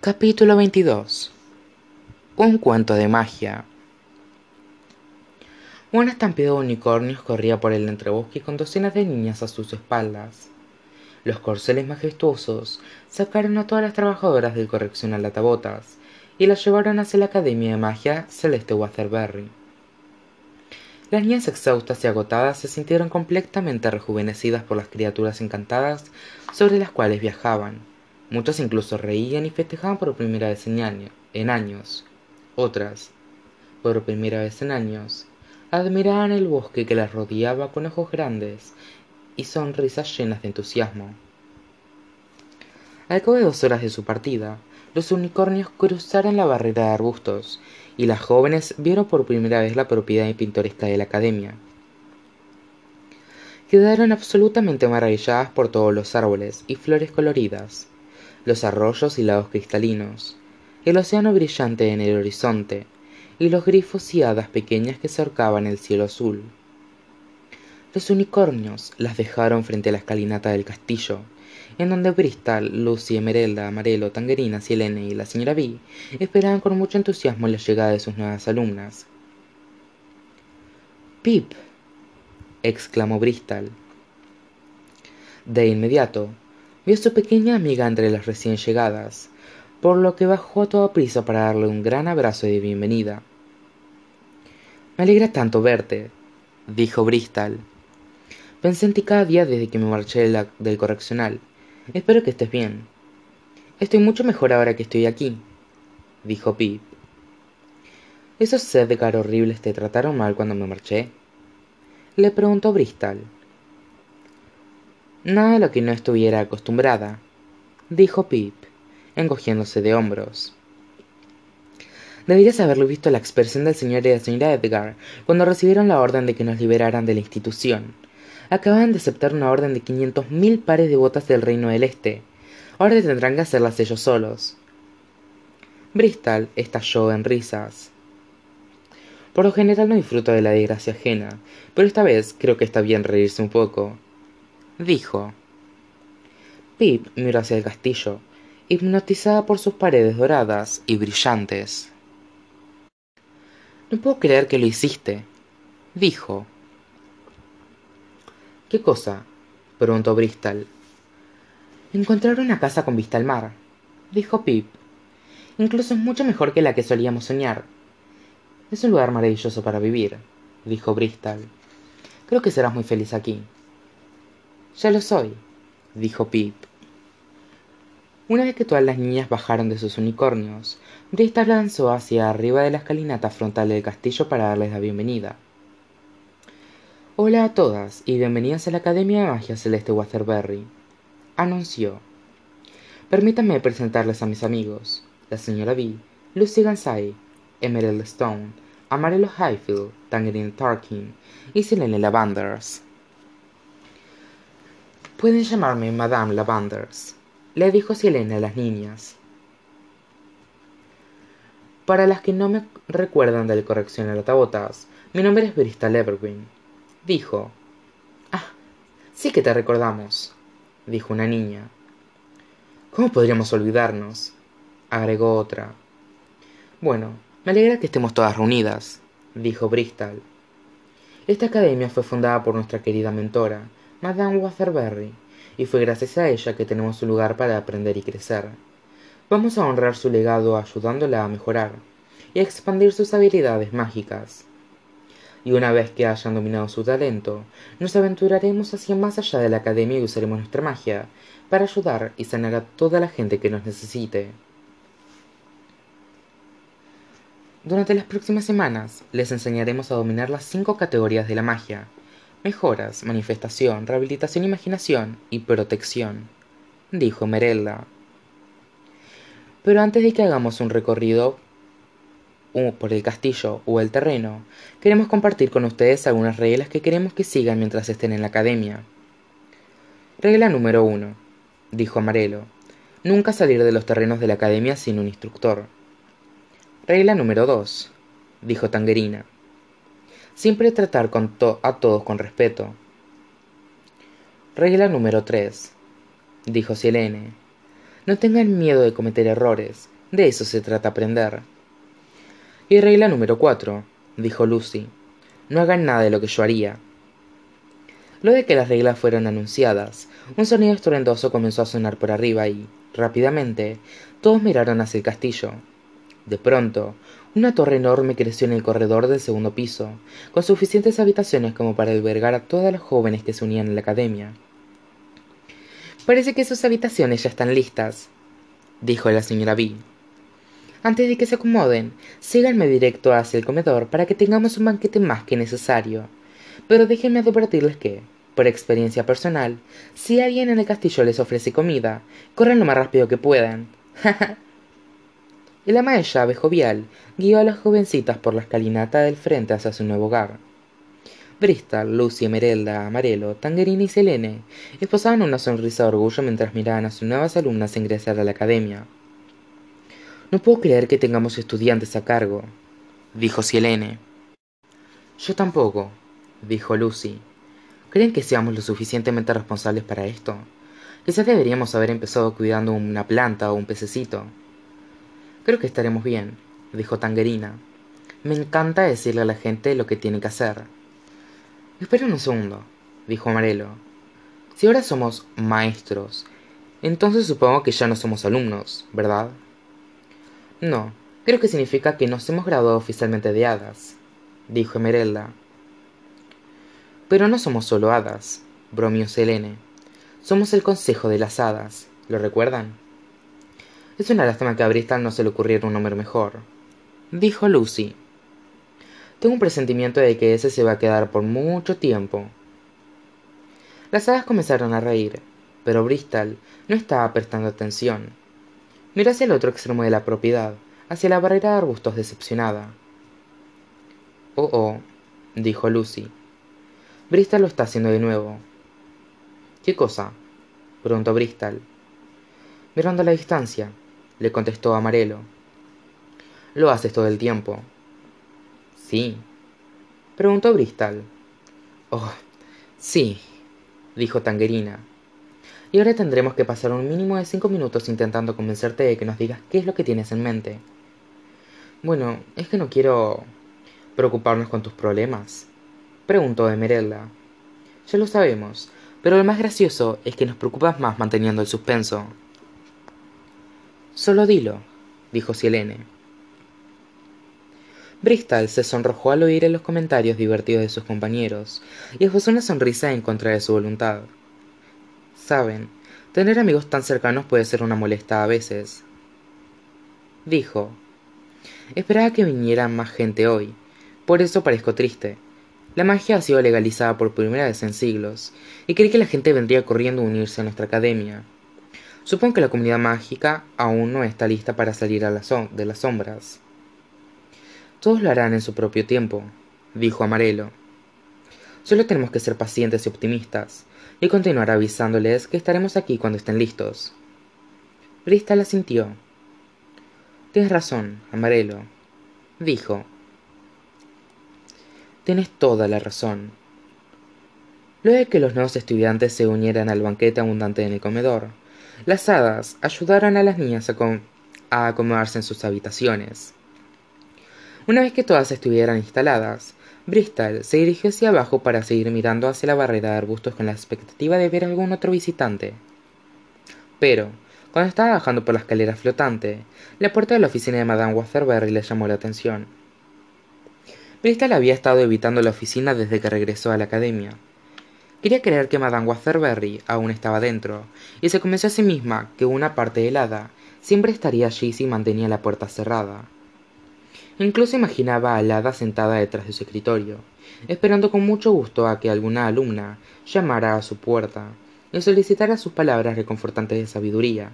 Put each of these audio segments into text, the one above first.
Capítulo 22 Un cuento de magia Una estampida de unicornios corría por el entrebosque con docenas de niñas a sus espaldas. Los corceles majestuosos sacaron a todas las trabajadoras del correccional latabotas y las llevaron hacia la Academia de Magia Celeste Waterbury. Las niñas exhaustas y agotadas se sintieron completamente rejuvenecidas por las criaturas encantadas sobre las cuales viajaban Muchas incluso reían y festejaban por primera vez en, años. Otras, por primera vez en años, admiraban el bosque que las rodeaba con ojos grandes y sonrisas llenas de entusiasmo. Al cabo de dos horas de su partida, los unicornios cruzaron la barrera de arbustos y las jóvenes vieron por primera vez la propiedad pintoresca de la academia. Quedaron absolutamente maravilladas por todos los árboles y flores coloridas, los arroyos y lagos cristalinos, el océano brillante en el horizonte y los grifos y hadas pequeñas que cercaban el cielo azul. Los unicornios las dejaron frente a la escalinata del castillo, en donde Bristol, Lucy, Emerelda, Amarelo, Tangerina, Silene y la señora B esperaban con mucho entusiasmo la llegada de sus nuevas alumnas. Pip, exclamó Bristol. De inmediato, vio a su pequeña amiga entre las recién llegadas, por lo que bajó a toda prisa para darle un gran abrazo de bienvenida. Me alegra tanto verte, dijo Bristol. Pensé en ti cada día desde que me marché del correccional. Espero que estés bien. Estoy mucho mejor ahora que estoy aquí, dijo Pip. ¿Esos Sedgar horribles te trataron mal cuando me marché? Le preguntó Bristol. Nada de lo que no estuviera acostumbrada, dijo Pip, encogiéndose de hombros. Deberías haberlo visto la expresión del señor y la señora Edgar cuando recibieron la orden de que nos liberaran de la institución. Acababan de aceptar una orden de quinientos mil pares de botas del Reino del Este. Ahora tendrán que hacerlas ellos solos. Bristol estalló en risas. Por lo general no disfruto de la desgracia ajena, pero esta vez creo que está bien reírse un poco dijo. Pip miró hacia el castillo, hipnotizada por sus paredes doradas y brillantes. No puedo creer que lo hiciste, dijo. ¿Qué cosa? preguntó Bristol. Encontrar una casa con vista al mar, dijo Pip. Incluso es mucho mejor que la que solíamos soñar. Es un lugar maravilloso para vivir, dijo Bristol. Creo que serás muy feliz aquí. Ya lo soy, dijo Pip. Una vez que todas las niñas bajaron de sus unicornios, Bristol lanzó hacia arriba de la escalinata frontal del castillo para darles la bienvenida. Hola a todas y bienvenidas a la Academia de Magia Celeste Waterbury, anunció. Permítanme presentarles a mis amigos, la señora B, Lucy Gansay, Emerald Stone, Amarelo Highfield, Tangerine Tarkin y Selene Lavanders. Pueden llamarme Madame Lavanders, le dijo Selena a las niñas. Para las que no me recuerdan del corrección a latabotas, mi nombre es Bristol Evergreen, dijo. Ah, sí que te recordamos, dijo una niña. ¿Cómo podríamos olvidarnos? agregó otra. Bueno, me alegra que estemos todas reunidas, dijo Bristol. Esta academia fue fundada por nuestra querida mentora, Madame Waterbury, y fue gracias a ella que tenemos un lugar para aprender y crecer. Vamos a honrar su legado ayudándola a mejorar y a expandir sus habilidades mágicas. Y una vez que hayan dominado su talento, nos aventuraremos hacia más allá de la academia y usaremos nuestra magia para ayudar y sanar a toda la gente que nos necesite. Durante las próximas semanas les enseñaremos a dominar las cinco categorías de la magia, mejoras, manifestación, rehabilitación, imaginación y protección, dijo Merelda. Pero antes de que hagamos un recorrido por el castillo o el terreno, queremos compartir con ustedes algunas reglas que queremos que sigan mientras estén en la academia. Regla número 1, dijo Amarelo. Nunca salir de los terrenos de la academia sin un instructor. Regla número 2, dijo Tangerina. Siempre tratar a todos con respeto. Regla número 3, dijo Silene. No tengan miedo de cometer errores. De eso se trata aprender. Y regla número cuatro, dijo Lucy. No hagan nada de lo que yo haría. Luego de que las reglas fueron anunciadas, un sonido estruendoso comenzó a sonar por arriba y, rápidamente, todos miraron hacia el castillo. De pronto, una torre enorme creció en el corredor del segundo piso, con suficientes habitaciones como para albergar a todas los jóvenes que se unían a la academia. Parece que sus habitaciones ya están listas, dijo la señora B. Antes de que se acomoden, síganme directo hacia el comedor para que tengamos un banquete más que necesario. Pero déjenme advertirles que, por experiencia personal, si alguien en el castillo les ofrece comida, corran lo más rápido que puedan. el ama de llave jovial guió a las jovencitas por la escalinata del frente hacia su nuevo hogar. Bristol, Lucy, Emerelda, Amarelo, Tangerine y Selene esposaban una sonrisa de orgullo mientras miraban a sus nuevas alumnas ingresar a la academia. No puedo creer que tengamos estudiantes a cargo, dijo Selene. Yo tampoco, dijo Lucy. ¿Creen que seamos lo suficientemente responsables para esto? Quizás deberíamos haber empezado cuidando una planta o un pececito. Creo que estaremos bien, dijo Tangerina. Me encanta decirle a la gente lo que tiene que hacer. Esperen un segundo, dijo Amarelo. Si ahora somos maestros, entonces supongo que ya no somos alumnos, ¿verdad? No, creo que significa que nos hemos graduado oficialmente de hadas, dijo Emerelda. Pero no somos solo hadas, bromeó Selene. Somos el consejo de las hadas, ¿lo recuerdan? Es una lástima que a Bristol no se le ocurriera un nombre mejor, dijo Lucy. Tengo un presentimiento de que ese se va a quedar por mucho tiempo. Las hadas comenzaron a reír, pero Bristol no estaba prestando atención. Miró hacia el otro extremo de la propiedad, hacia la barrera de arbustos decepcionada. Oh, oh, dijo Lucy. Bristol lo está haciendo de nuevo. ¿Qué cosa? preguntó Bristol. Mirando a la distancia, le contestó Amarelo. Lo haces todo el tiempo. Sí. Preguntó Bristol. Oh, sí, dijo Tangerina. Y ahora tendremos que pasar un mínimo de cinco minutos intentando convencerte de que nos digas qué es lo que tienes en mente. Bueno, es que no quiero preocuparnos con tus problemas, preguntó Emerelda. Ya lo sabemos, pero lo más gracioso es que nos preocupas más manteniendo el suspenso. Solo dilo, dijo Sielene. Bristol se sonrojó al oír los comentarios divertidos de sus compañeros y esbozó una sonrisa en contra de su voluntad. Saben, tener amigos tan cercanos puede ser una molesta a veces. Dijo. Esperaba que viniera más gente hoy, por eso parezco triste. La magia ha sido legalizada por primera vez en siglos, y creí que la gente vendría corriendo a unirse a nuestra academia. Supongo que la comunidad mágica aún no está lista para salir de las sombras. Todos lo harán en su propio tiempo, dijo Amarelo. Solo tenemos que ser pacientes y optimistas, y continuar avisándoles que estaremos aquí cuando estén listos. Bristol asintió. Tienes razón, Amarelo, dijo. Tienes toda la razón. Luego de que los nuevos estudiantes se unieran al banquete abundante en el comedor, las hadas ayudaron a las niñas a, acomodarse en sus habitaciones. Una vez que todas estuvieran instaladas, Bristol se dirigió hacia abajo para seguir mirando hacia la barrera de arbustos con la expectativa de ver algún otro visitante. Pero, cuando estaba bajando por la escalera flotante, la puerta de la oficina de Madame Waterbury le llamó la atención. Bristol había estado evitando la oficina desde que regresó a la academia, Quería creer que Madame Waterbury aún estaba dentro, y se convenció a sí misma que una parte helada siempre estaría allí si mantenía la puerta cerrada. Incluso imaginaba a la hada sentada detrás de su escritorio, esperando con mucho gusto a que alguna alumna llamara a su puerta y solicitara sus palabras reconfortantes de sabiduría.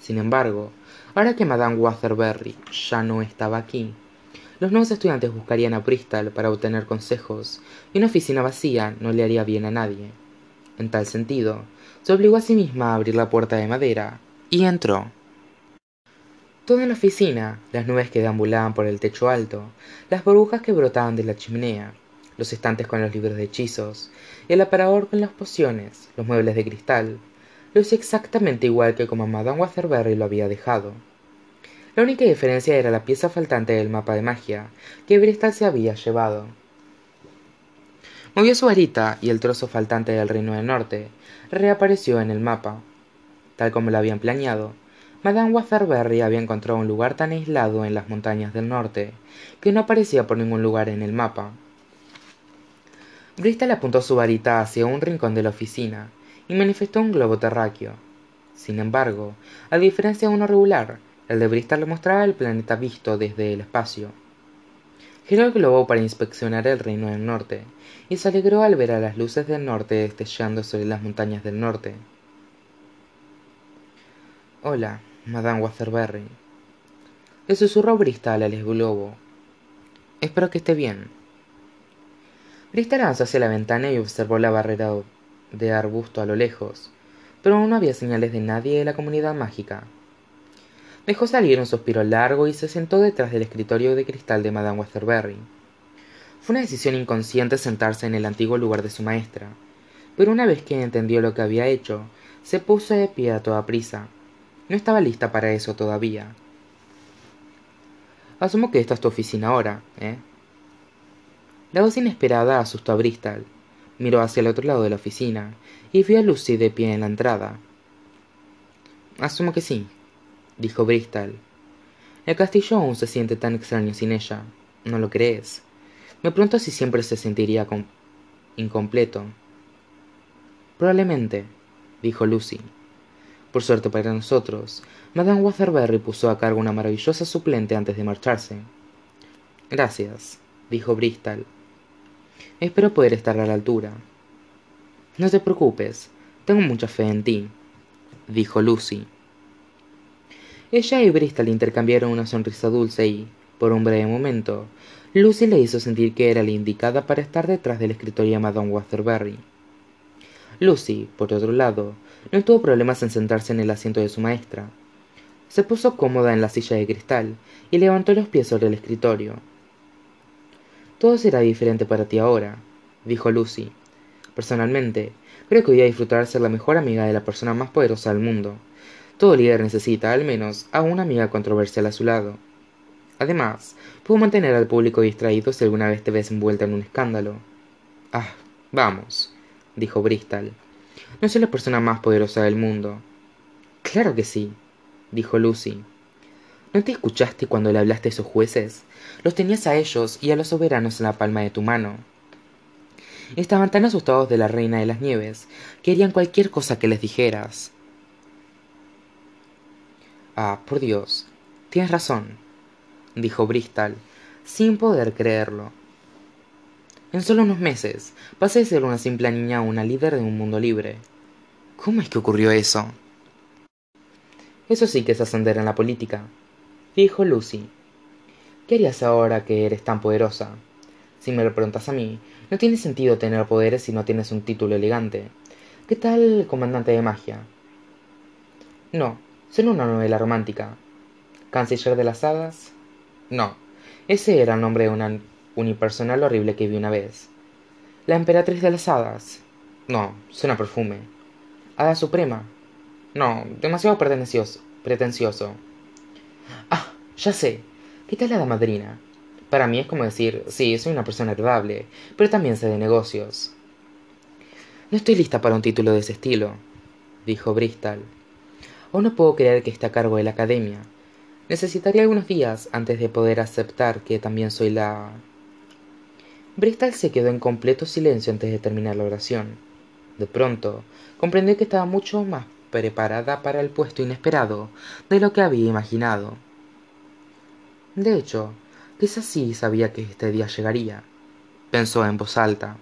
Sin embargo, ahora que Madame Waterbury ya no estaba aquí, los nuevos estudiantes buscarían a Bristol para obtener consejos, y una oficina vacía no le haría bien a nadie. En tal sentido, se obligó a sí misma a abrir la puerta de madera, y entró. Toda la oficina, las nubes que deambulaban por el techo alto, las burbujas que brotaban de la chimenea, los estantes con los libros de hechizos, el aparador con las pociones, los muebles de cristal, lo hizo exactamente igual que como madame waterbury lo había dejado la única diferencia era la pieza faltante del mapa de magia que bristol se había llevado. Movió su varita y el trozo faltante del reino del norte reapareció en el mapa. Tal como lo habían planeado madame waterbury había encontrado un lugar tan aislado en las montañas del norte que no aparecía por ningún lugar en el mapa. Bristol apuntó su varita hacia un rincón de la oficina y manifestó un globo terráqueo. Sin embargo a diferencia de uno regular el de bristol mostraba el planeta visto desde el espacio. Giró el globo para inspeccionar el reino del norte y se alegró al ver a las luces del norte destellando sobre las montañas del norte. Hola madame waterbury le susurró bristol al globo. Espero que esté bien. Bristol avanzó hacia la ventana y observó la barrera de arbusto a lo lejos pero aún no había señales de nadie de la comunidad mágica dejó salir un suspiro largo y se sentó detrás del escritorio de cristal de madame waterbury fue una decisión inconsciente sentarse en el antiguo lugar de su maestra pero una vez que entendió lo que había hecho se puso de pie a toda prisa. No estaba lista para eso todavía. Asumo que esta es tu oficina ahora eh la voz inesperada asustó a bristol. Miró hacia el otro lado de la oficina y vio a lucy de pie en la entrada. Asumo que sí dijo bristol. El castillo aún se siente tan extraño sin ella. No lo crees me pregunto si siempre se sentiría incompleto. Probablemente dijo lucy. Por suerte para nosotros madame waterbury puso a cargo una maravillosa suplente antes de marcharse. Gracias dijo bristol. Espero poder estar a la altura. No te preocupes tengo mucha fe en ti dijo lucy ella y bristol intercambiaron una sonrisa dulce y por un breve momento lucy le hizo sentir que era la indicada para estar detrás del escritorio de madame waterbury lucy por otro lado no tuvo problemas en sentarse en el asiento de su maestra. Se puso cómoda en la silla de cristal y levantó los pies sobre el escritorio. Todo será diferente para ti ahora dijo lucy. Personalmente creo que voy a disfrutar ser la mejor amiga de la persona más poderosa del mundo todo líder necesita al menos a una amiga controversial a su lado. Además puedo mantener al público distraído si alguna vez te ves envuelta en un escándalo. Ah vamos dijo bristol. No soy la persona más poderosa del mundo. Claro que sí dijo lucy. No te escuchaste cuando le hablaste a esos jueces los tenías a ellos y a los soberanos en la palma de tu mano. Estaban tan asustados de la reina de las nieves que harían cualquier cosa que les dijeras ah por dios tienes razón dijo bristol sin poder creerlo. En solo unos meses pasé de ser una simple niña a una líder de un mundo libre. Cómo es que ocurrió eso eso sí que es ascender en la política dijo lucy. Qué harías ahora que eres tan poderosa si me lo preguntas a mí no tiene sentido tener poderes si no tienes un título elegante. Qué tal comandante de magia no solo una novela romántica. Canciller de las hadas. No. Ese era el nombre de una unipersonal horrible que vi una vez. La emperatriz de las hadas. No suena perfume. Hada suprema. No demasiado pretencioso pretencioso. Ah ya sé. Qué tal la madrina para mí es como decir sí soy una persona agradable pero también sé de negocios. No estoy lista para un título de ese estilo dijo bristol aún no puedo creer que esté a cargo de la academia. Necesitaría algunos días antes de poder aceptar que también soy la. Bristol se quedó en completo silencio antes de terminar la oración. De pronto comprendió que estaba mucho más preparada para el puesto inesperado de lo que había imaginado. De hecho quizás sí sabía que este día llegaría pensó en voz alta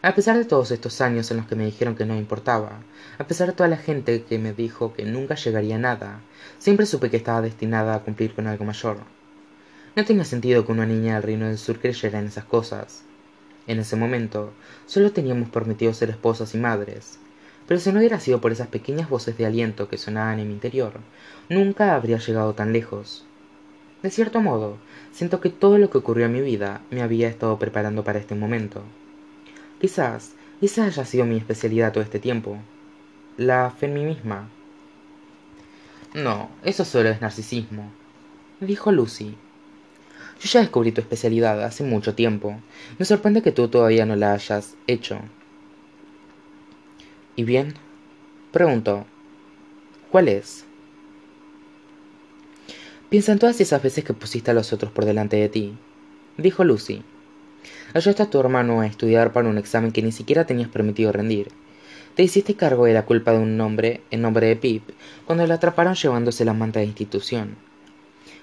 a pesar de todos estos años en los que me dijeron que no importaba a pesar de toda la gente que me dijo que nunca llegaría a nada siempre supe que estaba destinada a cumplir con algo mayor. No tenía sentido que una niña del reino del sur creyera en esas cosas. En ese momento solo teníamos permitido ser esposas y madres. Pero si no hubiera sido por esas pequeñas voces de aliento que sonaban en mi interior nunca habría llegado tan lejos. De cierto modo siento que todo lo que ocurrió en mi vida me había estado preparando para este momento quizás esa haya sido mi especialidad todo este tiempo la fe en mí misma. No, eso solo es narcisismo, dijo Lucy. Yo ya descubrí tu especialidad hace mucho tiempo. Me sorprende que tú todavía no la hayas hecho. ¿Y bien? preguntó. ¿Cuál es? Piensa en todas esas veces que pusiste a los otros por delante de ti, dijo Lucy. Ayudaste a tu hermano a estudiar para un examen que ni siquiera tenías permitido rendir. Te hiciste cargo de la culpa de un hombre en nombre de Pip cuando lo atraparon llevándose la manta de institución.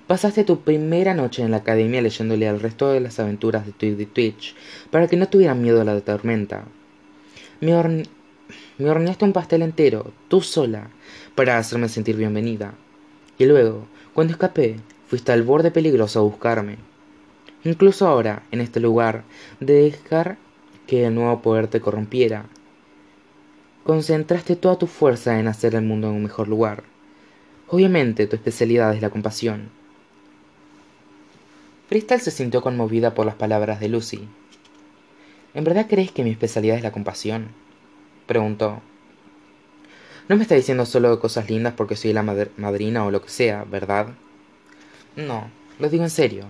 Pasaste tu primera noche en la academia leyéndole al resto de las aventuras de Twig Twitch para que no tuvieran miedo a la tormenta. Me, me horneaste un pastel entero, tú sola, para hacerme sentir bienvenida. Y luego, cuando escapé, fuiste al borde peligroso a buscarme. Incluso ahora, en este lugar, de dejar que el nuevo poder te corrompiera. Concentraste toda tu fuerza en hacer el mundo un mejor lugar. Obviamente tu especialidad es la compasión. Crystal se sintió conmovida por las palabras de Lucy. ¿En verdad crees que mi especialidad es la compasión? preguntó. No me está diciendo solo cosas lindas porque soy la madrina o lo que sea, ¿verdad? No, lo digo en serio,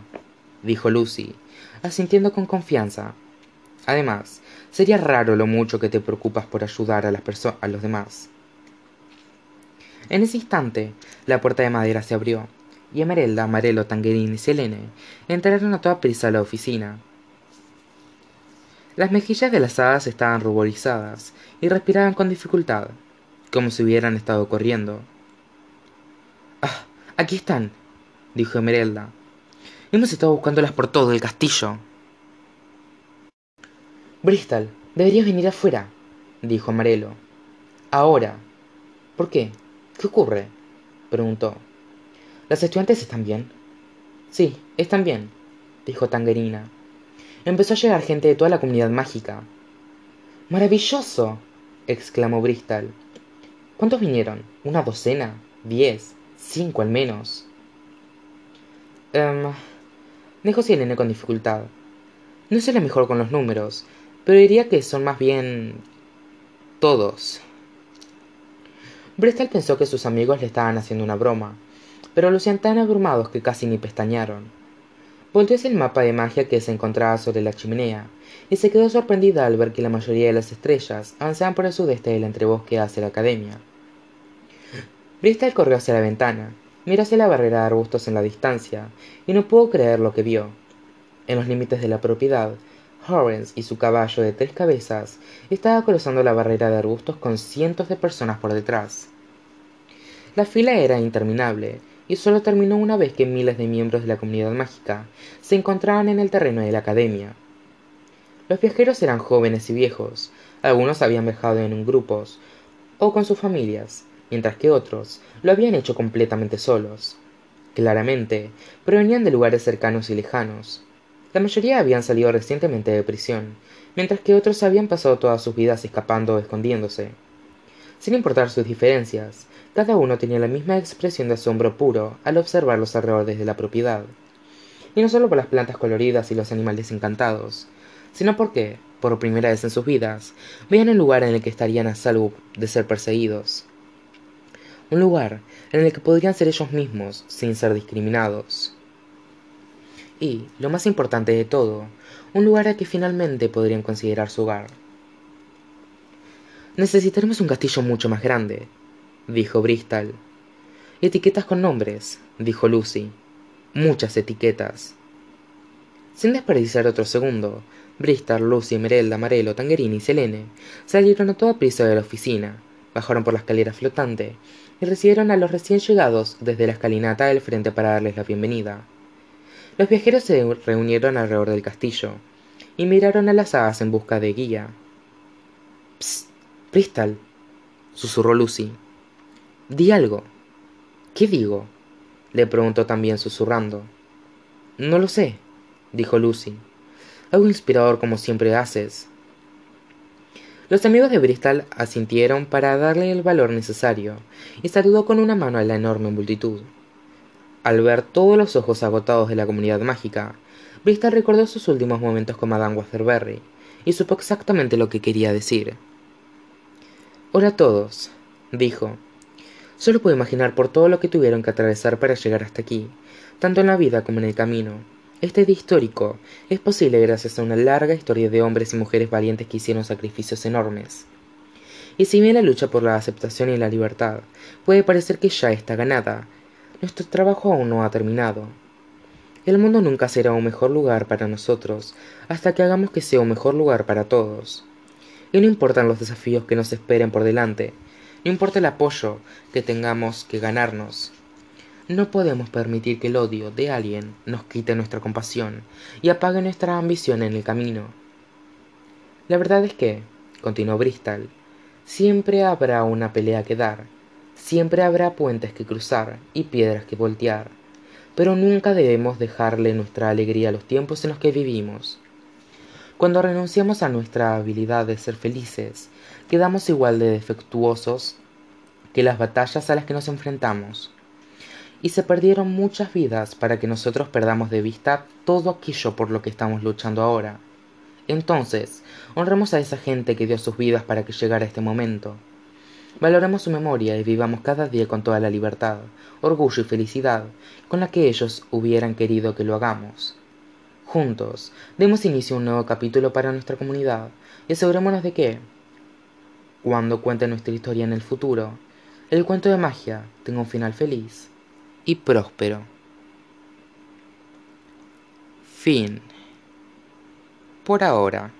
dijo Lucy, asintiendo con confianza. Además, sería raro lo mucho que te preocupas por ayudar a, las a los demás. En ese instante, la puerta de madera se abrió y Emerelda, Amarelo, Tanguerín y Selene entraron a toda prisa a la oficina. Las mejillas de las hadas estaban ruborizadas y respiraban con dificultad, como si hubieran estado corriendo. Ah, aquí están, dijo Emerelda. Hemos estado buscándolas por todo el castillo. Bristol, deberías venir afuera, dijo Amarelo. Ahora. ¿Por qué? ¿Qué ocurre? preguntó. ¿Las estudiantes están bien? Sí, están bien, dijo Tangerina. Empezó a llegar gente de toda la comunidad mágica. ¡Maravilloso! exclamó Bristol. ¿Cuántos vinieron? ¿Una docena? ¿Diez? ¿Cinco al menos? Um, dijo Selene con dificultad. No sé lo mejor con los números, pero diría que son más bien todos. Bristol pensó que sus amigos le estaban haciendo una broma, pero lucían tan abrumados que casi ni pestañaron. Volteó hacia el mapa de magia que se encontraba sobre la chimenea, y se quedó sorprendida al ver que la mayoría de las estrellas avanzaban por el sudeste del entrebosque hacia la academia. Bristol corrió hacia la ventana, miró hacia la barrera de arbustos en la distancia, y no pudo creer lo que vio. En los límites de la propiedad, Horrens y su caballo de tres cabezas estaba cruzando la barrera de arbustos con cientos de personas por detrás. La fila era interminable, y solo terminó una vez que miles de miembros de la comunidad mágica se encontraban en el terreno de la academia. Los viajeros eran jóvenes y viejos, algunos habían viajado en grupos o con sus familias, mientras que otros lo habían hecho completamente solos. Claramente, provenían de lugares cercanos y lejanos. La mayoría habían salido recientemente de prisión, mientras que otros habían pasado todas sus vidas escapando o escondiéndose. Sin importar sus diferencias, cada uno tenía la misma expresión de asombro puro al observar los alrededores de la propiedad. Y no solo por las plantas coloridas y los animales encantados, sino porque, por primera vez en sus vidas, veían un lugar en el que estarían a salvo de ser perseguidos. Un lugar en el que podrían ser ellos mismos sin ser discriminados. Y, lo más importante de todo, un lugar al que finalmente podrían considerar su hogar. Necesitaremos un castillo mucho más grande, dijo Bristol. Etiquetas con nombres, dijo Lucy. Muchas etiquetas. Sin desperdiciar otro segundo, Bristol, Lucy, Merelda, Marelo, Tangerini y Selene salieron a toda prisa de la oficina, bajaron por la escalera flotante y recibieron a los recién llegados desde la escalinata del frente para darles la bienvenida. Los viajeros se reunieron alrededor del castillo y miraron a las hadas en busca de guía. Psst, Bristol, susurró Lucy. Di algo. ¿Qué digo? le preguntó también susurrando. No lo sé, dijo Lucy. Algo inspirador como siempre haces. Los amigos de Bristol asintieron para darle el valor necesario y saludó con una mano a la enorme multitud. Al ver todos los ojos agotados de la comunidad mágica, Bristol recordó sus últimos momentos con Madame Waterbury y supo exactamente lo que quería decir. Hola a todos, dijo. Solo puedo imaginar por todo lo que tuvieron que atravesar para llegar hasta aquí, tanto en la vida como en el camino. Este día histórico es posible gracias a una larga historia de hombres y mujeres valientes que hicieron sacrificios enormes. Y si bien la lucha por la aceptación y la libertad puede parecer que ya está ganada, nuestro trabajo aún no ha terminado. El mundo nunca será un mejor lugar para nosotros hasta que hagamos que sea un mejor lugar para todos. Y no importan los desafíos que nos esperen por delante, no importa el apoyo que tengamos que ganarnos. No podemos permitir que el odio de alguien nos quite nuestra compasión y apague nuestra ambición en el camino. La verdad es que, continuó Bristol, siempre habrá una pelea que dar, siempre habrá puentes que cruzar y piedras que voltear, pero nunca debemos dejarle nuestra alegría a los tiempos en los que vivimos. Cuando renunciamos a nuestra habilidad de ser felices, quedamos igual de defectuosos que las batallas a las que nos enfrentamos. Y se perdieron muchas vidas para que nosotros perdamos de vista todo aquello por lo que estamos luchando ahora. Entonces, honremos a esa gente que dio sus vidas para que llegara este momento. Valoremos su memoria y vivamos cada día con toda la libertad, orgullo y felicidad con la que ellos hubieran querido que lo hagamos. Juntos, demos inicio a un nuevo capítulo para nuestra comunidad y asegurémonos de que, cuando cuente nuestra historia en el futuro, el cuento de magia tenga un final feliz y próspero. Fin. Por ahora.